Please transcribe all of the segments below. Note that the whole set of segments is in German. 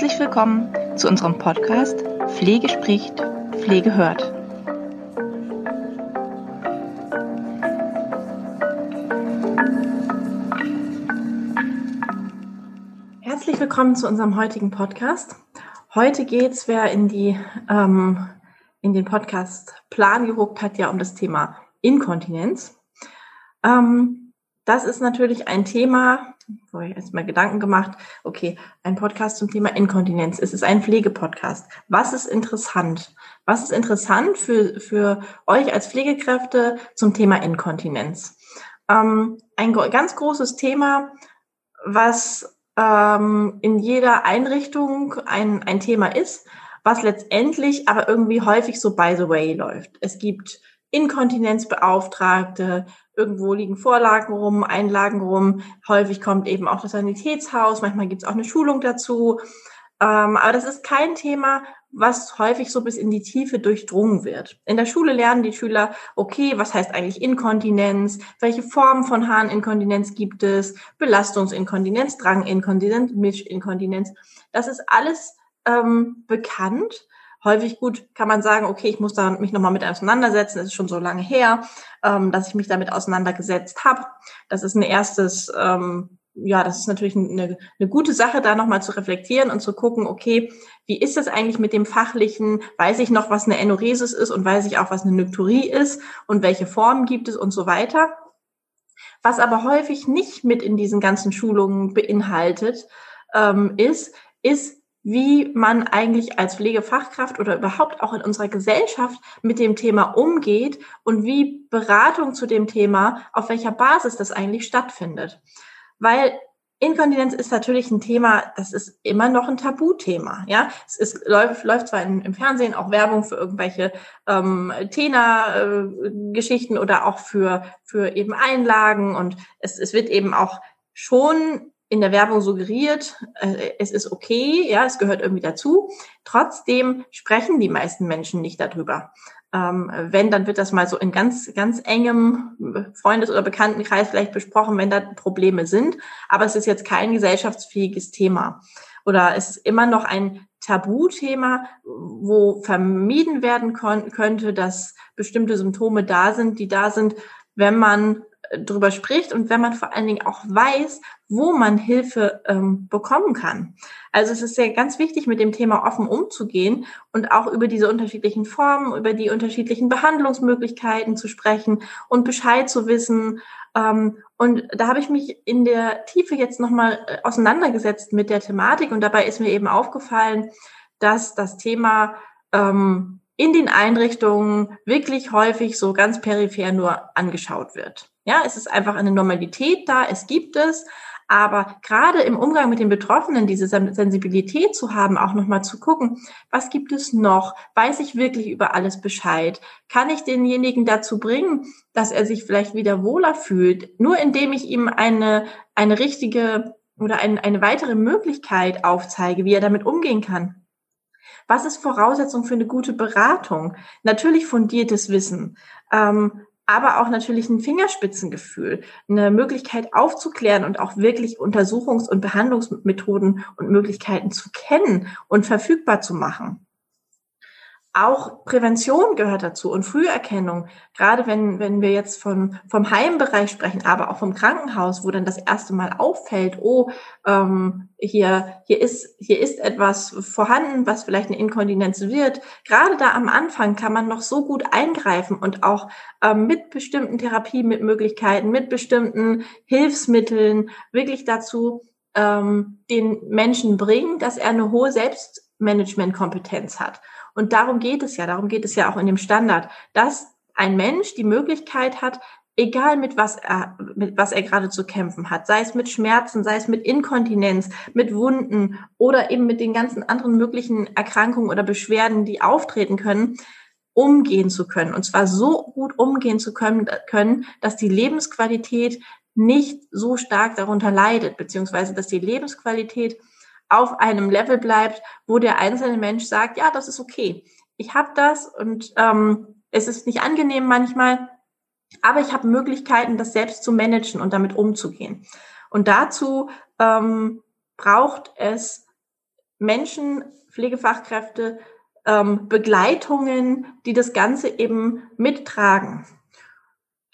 Herzlich willkommen zu unserem Podcast Pflege spricht, Pflege hört. Herzlich willkommen zu unserem heutigen Podcast. Heute geht es, wer in die ähm, in den Podcast Plan geguckt hat, ja um das Thema Inkontinenz. Ähm, das ist natürlich ein Thema, wo ich erstmal Gedanken gemacht, okay, ein Podcast zum Thema Inkontinenz. Es ist ein Pflegepodcast. Was ist interessant? Was ist interessant für, für euch als Pflegekräfte zum Thema Inkontinenz? Ähm, ein ganz großes Thema, was ähm, in jeder Einrichtung ein, ein Thema ist, was letztendlich aber irgendwie häufig so by the way läuft. Es gibt Inkontinenzbeauftragte, irgendwo liegen Vorlagen rum, Einlagen rum. Häufig kommt eben auch das Sanitätshaus, manchmal gibt es auch eine Schulung dazu. Ähm, aber das ist kein Thema, was häufig so bis in die Tiefe durchdrungen wird. In der Schule lernen die Schüler, okay, was heißt eigentlich Inkontinenz? Welche Formen von Harninkontinenz gibt es? Belastungsinkontinenz, Dranginkontinenz, Mischinkontinenz. Das ist alles ähm, bekannt häufig gut kann man sagen, okay, ich muss da mich nochmal mit auseinandersetzen. Es ist schon so lange her, ähm, dass ich mich damit auseinandergesetzt habe. Das ist ein erstes, ähm, ja, das ist natürlich eine, eine gute Sache, da nochmal zu reflektieren und zu gucken, okay, wie ist es eigentlich mit dem Fachlichen? Weiß ich noch, was eine Enoresis ist und weiß ich auch, was eine Nykturie ist und welche Formen gibt es und so weiter. Was aber häufig nicht mit in diesen ganzen Schulungen beinhaltet, ähm, ist, ist, wie man eigentlich als Pflegefachkraft oder überhaupt auch in unserer Gesellschaft mit dem Thema umgeht und wie Beratung zu dem Thema, auf welcher Basis das eigentlich stattfindet. Weil Inkontinenz ist natürlich ein Thema, das ist immer noch ein Tabuthema. Ja, es ist, läuft, läuft zwar in, im Fernsehen auch Werbung für irgendwelche ähm, Tena-Geschichten äh, oder auch für für eben Einlagen und es, es wird eben auch schon in der Werbung suggeriert, äh, es ist okay, ja, es gehört irgendwie dazu. Trotzdem sprechen die meisten Menschen nicht darüber. Ähm, wenn, dann wird das mal so in ganz, ganz engem Freundes- oder Bekanntenkreis vielleicht besprochen, wenn da Probleme sind. Aber es ist jetzt kein gesellschaftsfähiges Thema. Oder es ist immer noch ein Tabuthema, wo vermieden werden könnte, dass bestimmte Symptome da sind, die da sind, wenn man drüber spricht und wenn man vor allen Dingen auch weiß, wo man Hilfe ähm, bekommen kann. Also es ist ja ganz wichtig, mit dem Thema offen umzugehen und auch über diese unterschiedlichen Formen, über die unterschiedlichen Behandlungsmöglichkeiten zu sprechen und Bescheid zu wissen. Ähm, und da habe ich mich in der Tiefe jetzt nochmal äh, auseinandergesetzt mit der Thematik und dabei ist mir eben aufgefallen, dass das Thema ähm, in den Einrichtungen wirklich häufig so ganz peripher nur angeschaut wird. Ja, es ist einfach eine Normalität da, es gibt es. Aber gerade im Umgang mit den Betroffenen diese Sensibilität zu haben, auch nochmal zu gucken, was gibt es noch? Weiß ich wirklich über alles Bescheid? Kann ich denjenigen dazu bringen, dass er sich vielleicht wieder wohler fühlt? Nur indem ich ihm eine, eine richtige oder ein, eine weitere Möglichkeit aufzeige, wie er damit umgehen kann. Was ist Voraussetzung für eine gute Beratung? Natürlich fundiertes Wissen. Ähm, aber auch natürlich ein Fingerspitzengefühl, eine Möglichkeit aufzuklären und auch wirklich Untersuchungs- und Behandlungsmethoden und Möglichkeiten zu kennen und verfügbar zu machen. Auch Prävention gehört dazu und Früherkennung. Gerade wenn, wenn wir jetzt von, vom Heimbereich sprechen, aber auch vom Krankenhaus, wo dann das erste Mal auffällt, oh, ähm, hier, hier, ist, hier ist etwas vorhanden, was vielleicht eine Inkontinenz wird. Gerade da am Anfang kann man noch so gut eingreifen und auch ähm, mit bestimmten Therapiemöglichkeiten, mit bestimmten Hilfsmitteln wirklich dazu ähm, den Menschen bringen, dass er eine hohe Selbstmanagementkompetenz hat. Und darum geht es ja, darum geht es ja auch in dem Standard, dass ein Mensch die Möglichkeit hat, egal mit was er, mit was er gerade zu kämpfen hat, sei es mit Schmerzen, sei es mit Inkontinenz, mit Wunden oder eben mit den ganzen anderen möglichen Erkrankungen oder Beschwerden, die auftreten können, umgehen zu können. Und zwar so gut umgehen zu können, können dass die Lebensqualität nicht so stark darunter leidet, beziehungsweise dass die Lebensqualität auf einem Level bleibt, wo der einzelne Mensch sagt, ja, das ist okay. Ich habe das und ähm, es ist nicht angenehm manchmal, aber ich habe Möglichkeiten, das selbst zu managen und damit umzugehen. Und dazu ähm, braucht es Menschen, Pflegefachkräfte, ähm, Begleitungen, die das Ganze eben mittragen.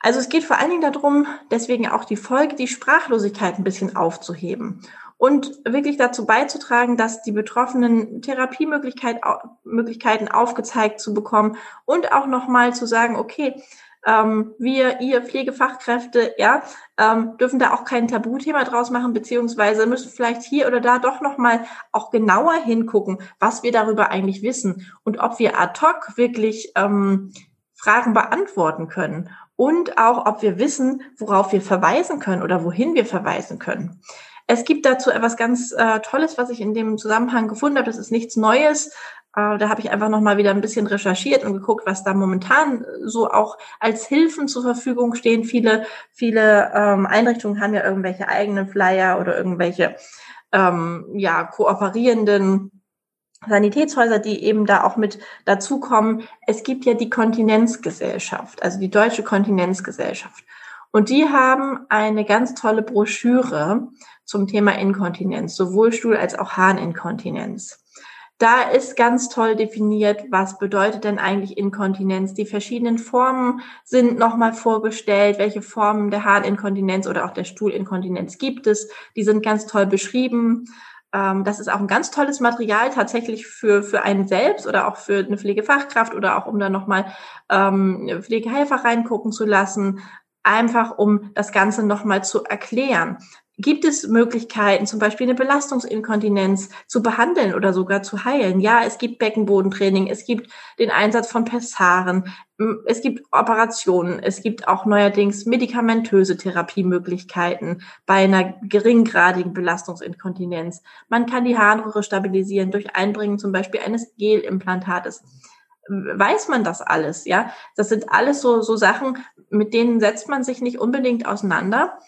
Also es geht vor allen Dingen darum, deswegen auch die Folge, die Sprachlosigkeit ein bisschen aufzuheben und wirklich dazu beizutragen, dass die Betroffenen Therapiemöglichkeiten aufgezeigt zu bekommen und auch nochmal zu sagen, okay, ähm, wir, ihr Pflegefachkräfte, ja, ähm, dürfen da auch kein Tabuthema draus machen, beziehungsweise müssen vielleicht hier oder da doch nochmal auch genauer hingucken, was wir darüber eigentlich wissen und ob wir ad hoc wirklich ähm, Fragen beantworten können und auch, ob wir wissen, worauf wir verweisen können oder wohin wir verweisen können. Es gibt dazu etwas ganz äh, Tolles, was ich in dem Zusammenhang gefunden habe. Das ist nichts Neues. Äh, da habe ich einfach noch mal wieder ein bisschen recherchiert und geguckt, was da momentan so auch als Hilfen zur Verfügung stehen. Viele, viele ähm, Einrichtungen haben ja irgendwelche eigenen Flyer oder irgendwelche ähm, ja kooperierenden Sanitätshäuser, die eben da auch mit dazukommen. Es gibt ja die Kontinenzgesellschaft, also die Deutsche Kontinenzgesellschaft. Und die haben eine ganz tolle Broschüre zum Thema Inkontinenz, sowohl Stuhl- als auch Harninkontinenz. Da ist ganz toll definiert, was bedeutet denn eigentlich Inkontinenz. Die verschiedenen Formen sind nochmal vorgestellt, welche Formen der Harninkontinenz oder auch der Stuhlinkontinenz gibt es. Die sind ganz toll beschrieben. Ähm, das ist auch ein ganz tolles Material tatsächlich für, für einen selbst oder auch für eine Pflegefachkraft oder auch um da nochmal ähm, Pflegehelfer reingucken zu lassen, einfach um das Ganze nochmal zu erklären. Gibt es Möglichkeiten, zum Beispiel eine Belastungsinkontinenz zu behandeln oder sogar zu heilen? Ja, es gibt Beckenbodentraining, es gibt den Einsatz von Pessaren, es gibt Operationen, es gibt auch neuerdings medikamentöse Therapiemöglichkeiten bei einer geringgradigen Belastungsinkontinenz. Man kann die Harnröhre stabilisieren durch Einbringen zum Beispiel eines Gelimplantates weiß man das alles, ja. Das sind alles so, so Sachen, mit denen setzt man sich nicht unbedingt auseinander.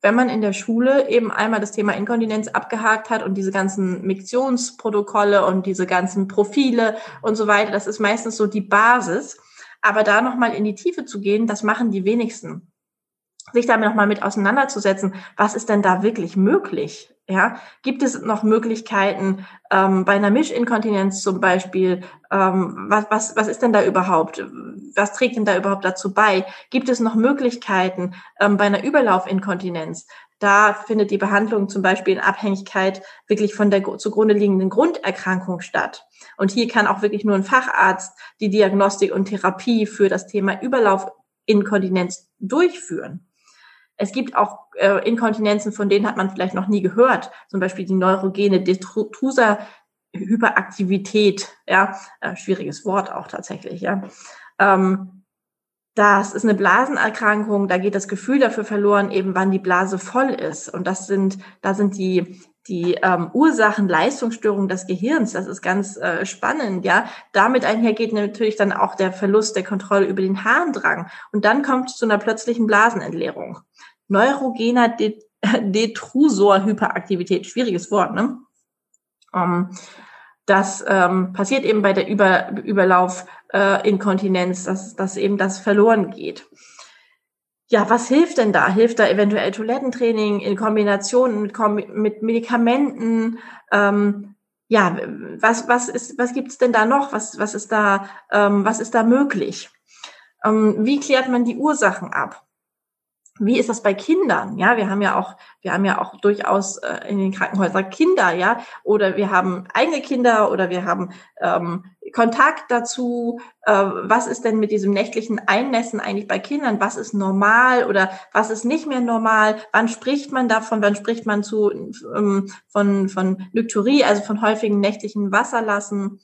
Wenn man in der Schule eben einmal das Thema Inkontinenz abgehakt hat und diese ganzen Miktionsprotokolle und diese ganzen Profile und so weiter, das ist meistens so die Basis. Aber da nochmal in die Tiefe zu gehen, das machen die wenigsten sich damit nochmal mit auseinanderzusetzen, was ist denn da wirklich möglich? Ja, gibt es noch Möglichkeiten ähm, bei einer Mischinkontinenz zum Beispiel? Ähm, was, was, was ist denn da überhaupt? Was trägt denn da überhaupt dazu bei? Gibt es noch Möglichkeiten ähm, bei einer Überlaufinkontinenz? Da findet die Behandlung zum Beispiel in Abhängigkeit wirklich von der zugrunde liegenden Grunderkrankung statt. Und hier kann auch wirklich nur ein Facharzt die Diagnostik und Therapie für das Thema Überlaufinkontinenz durchführen. Es gibt auch äh, Inkontinenzen, von denen hat man vielleicht noch nie gehört. Zum Beispiel die neurogene Detrusa Hyperaktivität, ja, äh, schwieriges Wort auch tatsächlich, ja. Ähm, das ist eine Blasenerkrankung, da geht das Gefühl dafür verloren, eben wann die Blase voll ist. Und das sind, da sind die, die ähm, Ursachen Leistungsstörungen des Gehirns. Das ist ganz äh, spannend, ja. Damit einhergeht natürlich dann auch der Verlust der Kontrolle über den Harndrang. Und dann kommt es zu einer plötzlichen Blasenentleerung neurogener Detrusor-Hyperaktivität. Schwieriges Wort, ne? Ähm, das ähm, passiert eben bei der Über Überlauf-Inkontinenz, äh, dass, dass eben das verloren geht. Ja, was hilft denn da? Hilft da eventuell Toilettentraining in Kombination mit, mit Medikamenten? Ähm, ja, was, was, ist, was gibt's denn da noch? Was, was, ist, da, ähm, was ist da möglich? Ähm, wie klärt man die Ursachen ab? Wie ist das bei Kindern? Ja, wir haben ja auch, wir haben ja auch durchaus äh, in den Krankenhäusern Kinder, ja, oder wir haben eigene Kinder oder wir haben ähm, Kontakt dazu. Äh, was ist denn mit diesem nächtlichen Einnässen eigentlich bei Kindern? Was ist normal oder was ist nicht mehr normal? Wann spricht man davon? Wann spricht man zu ähm, von von Nykturie, also von häufigen nächtlichen Wasserlassen?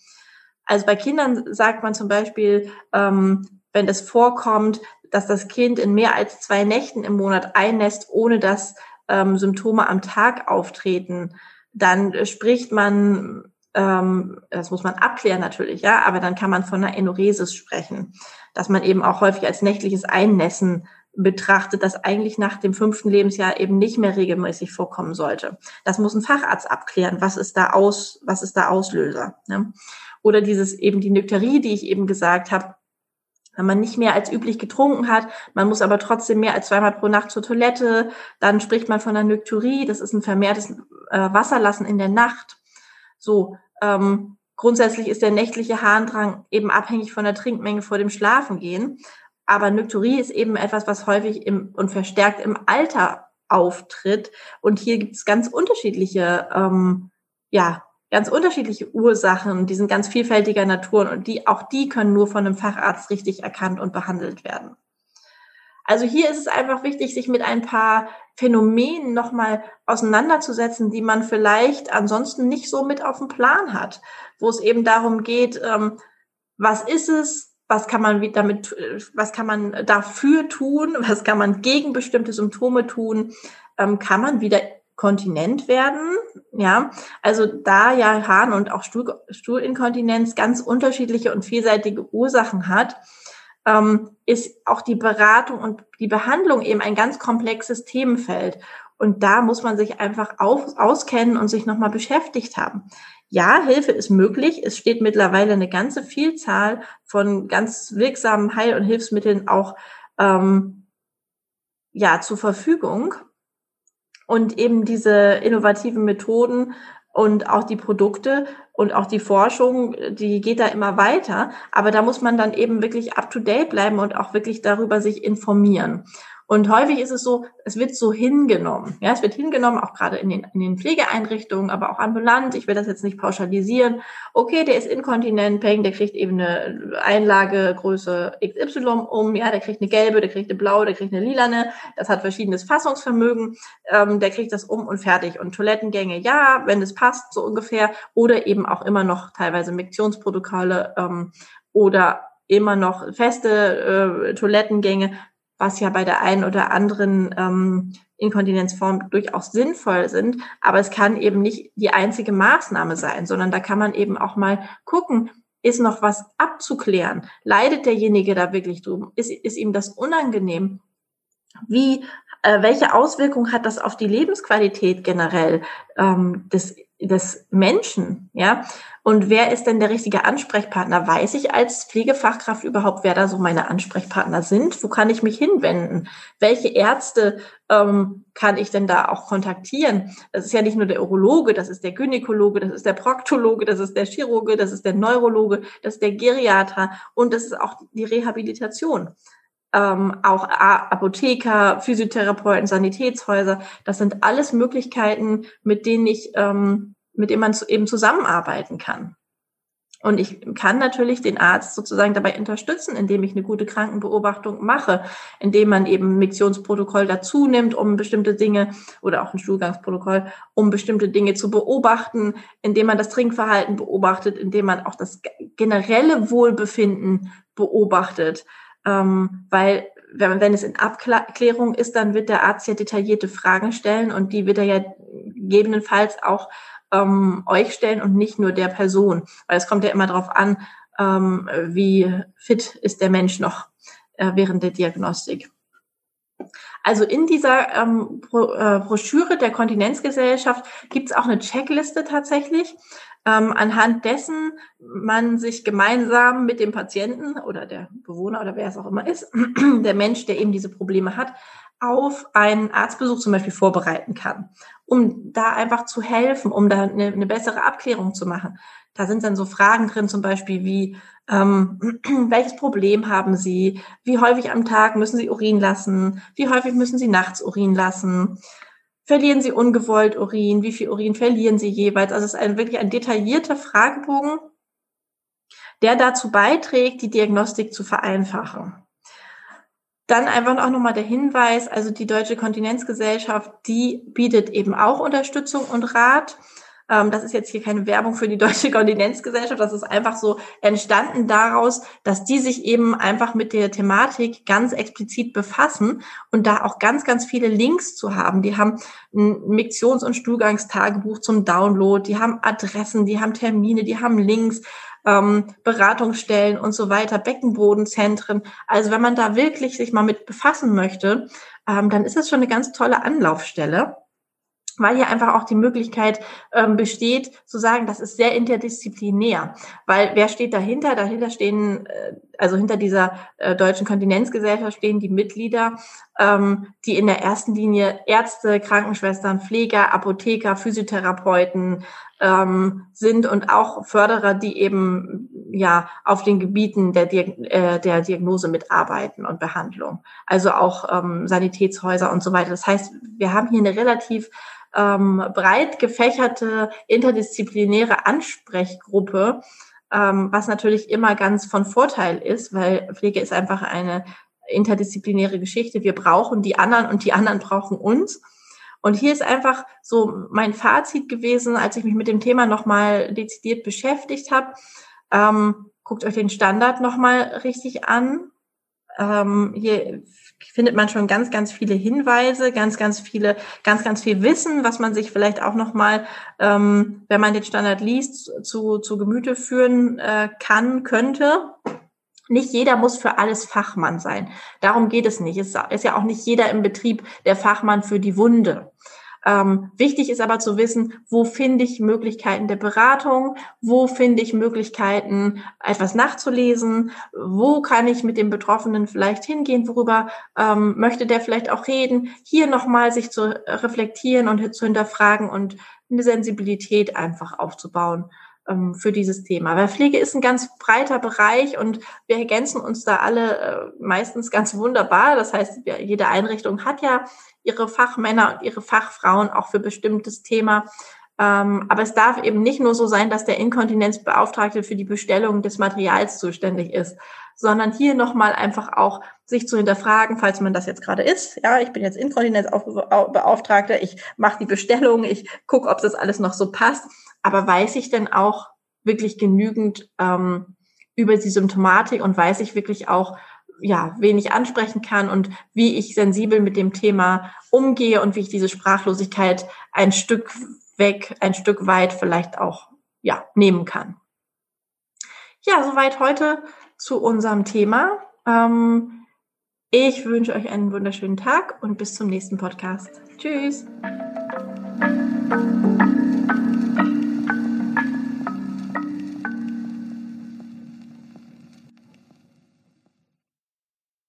Also bei Kindern sagt man zum Beispiel, ähm, wenn das vorkommt, dass das Kind in mehr als zwei Nächten im Monat einnässt, ohne dass ähm, Symptome am Tag auftreten, dann spricht man, ähm, das muss man abklären natürlich, ja, aber dann kann man von einer Enoresis sprechen, dass man eben auch häufig als nächtliches Einnässen betrachtet, das eigentlich nach dem fünften Lebensjahr eben nicht mehr regelmäßig vorkommen sollte. Das muss ein Facharzt abklären, was ist da aus, was ist da Auslöser. Ne? Oder dieses eben die Nykterie, die ich eben gesagt habe, wenn man nicht mehr als üblich getrunken hat, man muss aber trotzdem mehr als zweimal pro Nacht zur Toilette, dann spricht man von einer Nykturie, das ist ein vermehrtes äh, Wasserlassen in der Nacht. So, Ähm, grundsätzlich ist der nächtliche Harndrang eben abhängig von der Trinkmenge vor dem Schlafengehen. Aber Nykturie ist eben etwas, was häufig im, und verstärkt im Alter auftritt. Und hier gibt es ganz unterschiedliche, ähm, ja, ganz unterschiedliche Ursachen, die sind ganz vielfältiger Natur und die, auch die können nur von einem Facharzt richtig erkannt und behandelt werden. Also hier ist es einfach wichtig, sich mit ein paar Phänomenen nochmal auseinanderzusetzen, die man vielleicht ansonsten nicht so mit auf dem Plan hat, wo es eben darum geht, ähm, was ist es, was kann man damit, was kann man dafür tun, was kann man gegen bestimmte Symptome tun, ähm, kann man wieder Kontinent werden, ja, also da ja Harn und auch Stuhl, Stuhlinkontinenz ganz unterschiedliche und vielseitige Ursachen hat, ähm, ist auch die Beratung und die Behandlung eben ein ganz komplexes Themenfeld. Und da muss man sich einfach auf, auskennen und sich nochmal beschäftigt haben. Ja, Hilfe ist möglich. Es steht mittlerweile eine ganze Vielzahl von ganz wirksamen Heil- und Hilfsmitteln auch ähm, ja zur Verfügung. Und eben diese innovativen Methoden und auch die Produkte und auch die Forschung, die geht da immer weiter. Aber da muss man dann eben wirklich up to date bleiben und auch wirklich darüber sich informieren. Und häufig ist es so, es wird so hingenommen. Ja, es wird hingenommen, auch gerade in den, in den Pflegeeinrichtungen, aber auch ambulant. Ich will das jetzt nicht pauschalisieren. Okay, der ist inkontinent, Peng, der kriegt eben eine Einlagegröße XY um. Ja, der kriegt eine gelbe, der kriegt eine blaue, der kriegt eine lilane. Das hat verschiedenes Fassungsvermögen. Ähm, der kriegt das um und fertig. Und Toilettengänge, ja, wenn es passt, so ungefähr. Oder eben auch immer noch teilweise Miktionsprotokolle ähm, oder immer noch feste äh, Toilettengänge, was ja bei der einen oder anderen ähm, Inkontinenzform durchaus sinnvoll sind, aber es kann eben nicht die einzige Maßnahme sein, sondern da kann man eben auch mal gucken, ist noch was abzuklären? Leidet derjenige da wirklich drum? Ist, ist ihm das unangenehm? Wie, äh, welche Auswirkungen hat das auf die Lebensqualität generell ähm, des des Menschen, ja. Und wer ist denn der richtige Ansprechpartner? Weiß ich als Pflegefachkraft überhaupt, wer da so meine Ansprechpartner sind? Wo kann ich mich hinwenden? Welche Ärzte ähm, kann ich denn da auch kontaktieren? Das ist ja nicht nur der Urologe, das ist der Gynäkologe, das ist der Proktologe, das ist der Chirurge, das ist der Neurologe, das ist der Geriater und das ist auch die Rehabilitation. Ähm, auch Apotheker, Physiotherapeuten, Sanitätshäuser. Das sind alles Möglichkeiten, mit denen ich ähm, mit dem man eben zusammenarbeiten kann. Und ich kann natürlich den Arzt sozusagen dabei unterstützen, indem ich eine gute Krankenbeobachtung mache, indem man eben ein Miktionsprotokoll dazu nimmt, um bestimmte Dinge oder auch ein Stuhlgangsprotokoll, um bestimmte Dinge zu beobachten, indem man das Trinkverhalten beobachtet, indem man auch das generelle Wohlbefinden beobachtet. Ähm, weil wenn, wenn es in Abklärung ist, dann wird der Arzt ja detaillierte Fragen stellen und die wird er ja gegebenenfalls auch ähm, euch stellen und nicht nur der Person. Weil es kommt ja immer darauf an, ähm, wie fit ist der Mensch noch äh, während der Diagnostik. Also in dieser ähm, äh, Broschüre der Kontinenzgesellschaft gibt es auch eine Checkliste tatsächlich, ähm, anhand dessen man sich gemeinsam mit dem Patienten oder der Bewohner oder wer es auch immer ist, der Mensch, der eben diese Probleme hat, auf einen Arztbesuch zum Beispiel vorbereiten kann, um da einfach zu helfen, um da eine, eine bessere Abklärung zu machen. Da sind dann so Fragen drin, zum Beispiel wie, ähm, welches Problem haben Sie? Wie häufig am Tag müssen Sie Urin lassen? Wie häufig müssen Sie nachts Urin lassen? Verlieren Sie ungewollt Urin? Wie viel Urin verlieren Sie jeweils? Also es ist ein, wirklich ein detaillierter Fragebogen, der dazu beiträgt, die Diagnostik zu vereinfachen. Dann einfach auch nochmal der Hinweis, also die Deutsche Kontinenzgesellschaft, die bietet eben auch Unterstützung und Rat. Ähm, das ist jetzt hier keine Werbung für die Deutsche Kontinenzgesellschaft, das ist einfach so entstanden daraus, dass die sich eben einfach mit der Thematik ganz explizit befassen und da auch ganz, ganz viele Links zu haben. Die haben ein Miktions- und Stuhlgangstagebuch zum Download, die haben Adressen, die haben Termine, die haben Links ähm, Beratungsstellen und so weiter, Beckenbodenzentren. Also wenn man da wirklich sich mal mit befassen möchte, ähm, dann ist es schon eine ganz tolle Anlaufstelle weil hier einfach auch die Möglichkeit ähm, besteht, zu sagen, das ist sehr interdisziplinär. Weil wer steht dahinter? Dahinter stehen, äh, also hinter dieser äh, deutschen Kontinenzgesellschaft stehen die Mitglieder, ähm, die in der ersten Linie Ärzte, Krankenschwestern, Pfleger, Apotheker, Physiotherapeuten, ähm, sind und auch Förderer, die eben ja auf den Gebieten der, äh, der Diagnose mitarbeiten und Behandlung. Also auch ähm, Sanitätshäuser und so weiter. Das heißt, wir haben hier eine relativ ähm, breit gefächerte interdisziplinäre Ansprechgruppe, ähm, was natürlich immer ganz von Vorteil ist, weil Pflege ist einfach eine interdisziplinäre Geschichte. Wir brauchen die anderen und die anderen brauchen uns. Und hier ist einfach so mein Fazit gewesen, als ich mich mit dem Thema nochmal dezidiert beschäftigt habe. Ähm, guckt euch den Standard nochmal richtig an. Ähm, hier findet man schon ganz, ganz viele Hinweise, ganz, ganz viele, ganz, ganz viel Wissen, was man sich vielleicht auch nochmal, ähm, wenn man den Standard liest, zu, zu Gemüte führen äh, kann, könnte. Nicht jeder muss für alles Fachmann sein. Darum geht es nicht. Es ist ja auch nicht jeder im Betrieb der Fachmann für die Wunde. Ähm, wichtig ist aber zu wissen, wo finde ich Möglichkeiten der Beratung, wo finde ich Möglichkeiten, etwas nachzulesen, wo kann ich mit dem Betroffenen vielleicht hingehen, worüber ähm, möchte der vielleicht auch reden, hier nochmal sich zu reflektieren und zu hinterfragen und eine Sensibilität einfach aufzubauen für dieses Thema. Weil Pflege ist ein ganz breiter Bereich und wir ergänzen uns da alle äh, meistens ganz wunderbar. Das heißt, jede Einrichtung hat ja ihre Fachmänner und ihre Fachfrauen auch für bestimmtes Thema. Ähm, aber es darf eben nicht nur so sein, dass der Inkontinenzbeauftragte für die Bestellung des Materials zuständig ist, sondern hier nochmal einfach auch sich zu hinterfragen, falls man das jetzt gerade ist. Ja, ich bin jetzt Inkontinenzbeauftragter, ich mache die Bestellung, ich gucke, ob das alles noch so passt aber weiß ich denn auch wirklich genügend ähm, über die Symptomatik und weiß ich wirklich auch, ja, wen ich ansprechen kann und wie ich sensibel mit dem Thema umgehe und wie ich diese Sprachlosigkeit ein Stück weg, ein Stück weit vielleicht auch, ja, nehmen kann. Ja, soweit heute zu unserem Thema. Ähm, ich wünsche euch einen wunderschönen Tag und bis zum nächsten Podcast. Tschüss.